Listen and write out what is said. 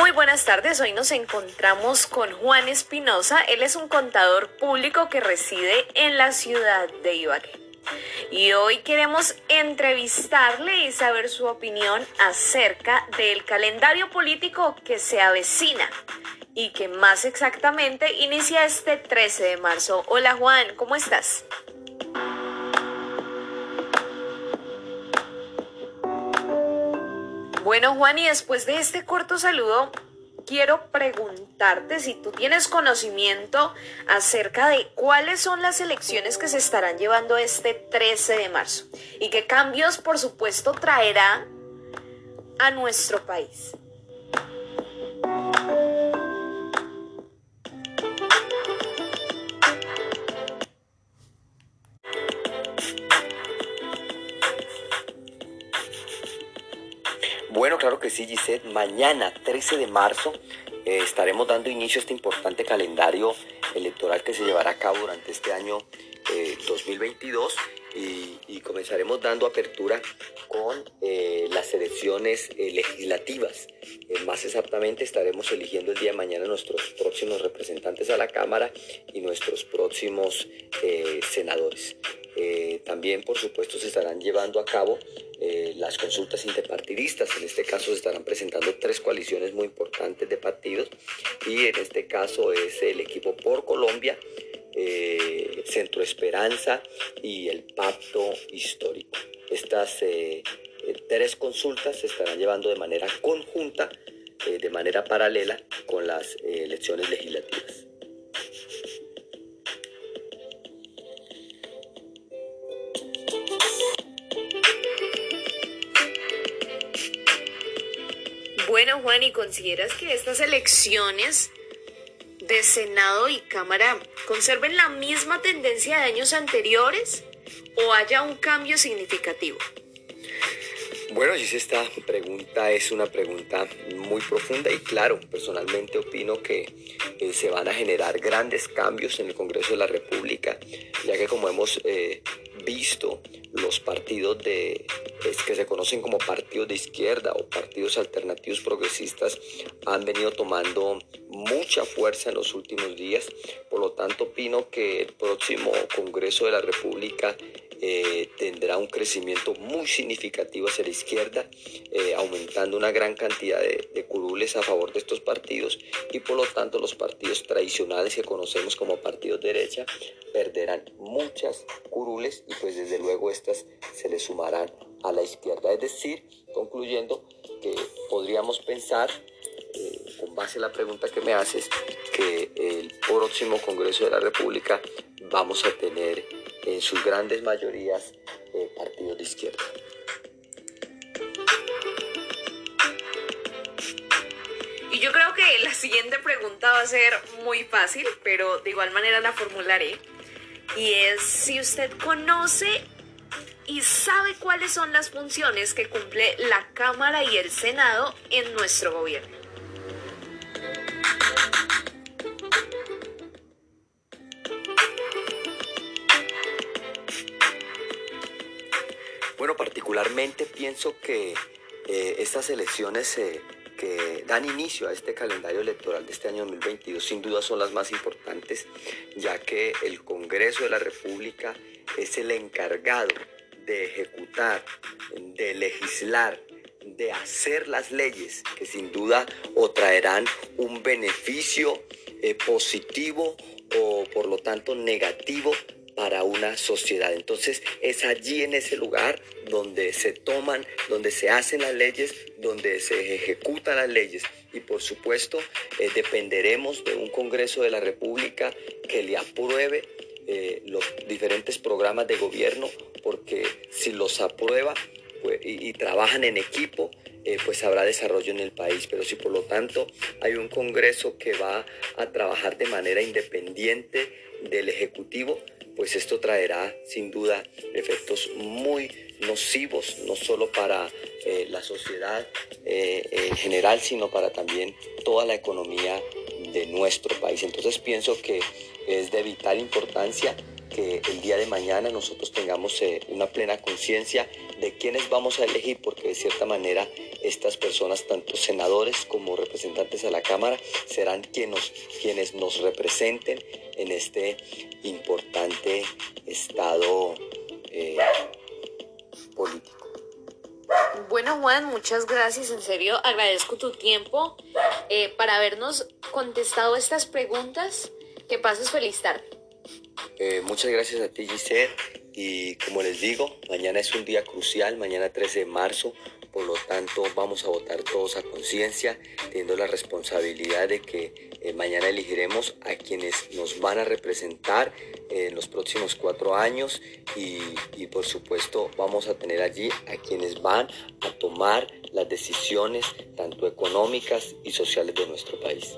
Muy buenas tardes, hoy nos encontramos con Juan Espinosa, él es un contador público que reside en la ciudad de Ibagué. Y hoy queremos entrevistarle y saber su opinión acerca del calendario político que se avecina y que más exactamente inicia este 13 de marzo. Hola Juan, ¿cómo estás? Bueno, Juan, y después de este corto saludo, quiero preguntarte si tú tienes conocimiento acerca de cuáles son las elecciones que se estarán llevando este 13 de marzo y qué cambios, por supuesto, traerá a nuestro país. Que sí, Gisette. Mañana, 13 de marzo, eh, estaremos dando inicio a este importante calendario electoral que se llevará a cabo durante este año 2022 eh, y, comenzaremos dando apertura con eh, las elecciones legislativas. más exactamente estaremos eligiendo el día de mañana nuestros próximos representantes a la Cámara y nuestros próximos senadores. también, por supuesto, se estarán llevando a cabo eh, las consultas interpartidistas. En este caso se estarán presentando tres coaliciones muy importantes de partidos y en este caso es el equipo por Colombia, eh, Centro Esperanza y el Pacto Histórico. Estas eh, tres consultas se estarán llevando de manera conjunta, de manera paralela con las elecciones legislativas. Bueno, Juan, ¿y consideras que estas elecciones de Senado y Cámara conserven la misma tendencia de años anteriores o haya un cambio significativo? Bueno, si esta pregunta es una pregunta muy profunda y claro, personalmente opino que eh, se van a generar grandes cambios en el Congreso de la República, ya que como hemos eh, visto, los partidos de, que se conocen como partidos de izquierda o partidos alternativos progresistas han venido tomando mucha fuerza en los últimos días. Por lo tanto, opino que el próximo Congreso de la República eh, tendrá un crecimiento muy significativo hacia la izquierda, eh, aumentando una gran cantidad de, curules a favor de estos partidos y por lo tanto los partidos tradicionales que conocemos como partidos de derecha perderán muchas curules y pues desde luego estas se les sumarán a la izquierda. Es decir, concluyendo que podríamos pensar eh, con base a la pregunta que me haces, que el próximo Congreso de la República vamos a tener en sus grandes mayorías eh, partidos de izquierda. Y yo creo que la siguiente pregunta va a ser muy fácil, pero de igual manera la formularé. Y es si usted conoce y sabe cuáles son las funciones que cumple la Cámara y el Senado en nuestro gobierno. Particularmente pienso que eh, estas elecciones eh, que dan inicio a este calendario electoral de este año 2022 sin duda son las más importantes, ya que el Congreso de la República es el encargado de ejecutar, de legislar, de hacer las leyes que sin duda o traerán un beneficio eh, positivo o por lo tanto negativo para una sociedad. Entonces es allí en ese lugar donde se toman, donde se hacen las leyes, donde se ejecutan las leyes. Y por supuesto eh, dependeremos de un Congreso de la República que le apruebe eh, los diferentes programas de gobierno, porque si los aprueba pues, y, trabajan en equipo, eh, pues habrá desarrollo en el país. Pero si por lo tanto hay un Congreso que va a trabajar de manera independiente del Ejecutivo, pues esto traerá sin duda efectos muy nocivos, no solo para eh, la sociedad eh, en general, sino para también toda la economía de nuestro país. Entonces pienso que es de vital importancia el día de mañana nosotros tengamos eh, una plena conciencia de quiénes vamos a elegir, porque de cierta manera estas personas, tanto senadores como representantes a la Cámara, serán quienes, quienes nos representen en este importante estado eh, político. Bueno Juan, muchas gracias, en serio agradezco tu tiempo eh, para habernos contestado estas preguntas. Que pases feliz tarde. Eh, muchas gracias a ti Giselle. Y como les digo, mañana es un día crucial, mañana 13 de marzo, por lo tanto vamos a votar todos a conciencia, teniendo la responsabilidad de que eh, mañana elegiremos a quienes nos van a representar en los próximos cuatro años. Y, y por supuesto vamos a tener allí a quienes van a tomar las decisiones tanto económicas y sociales de nuestro país.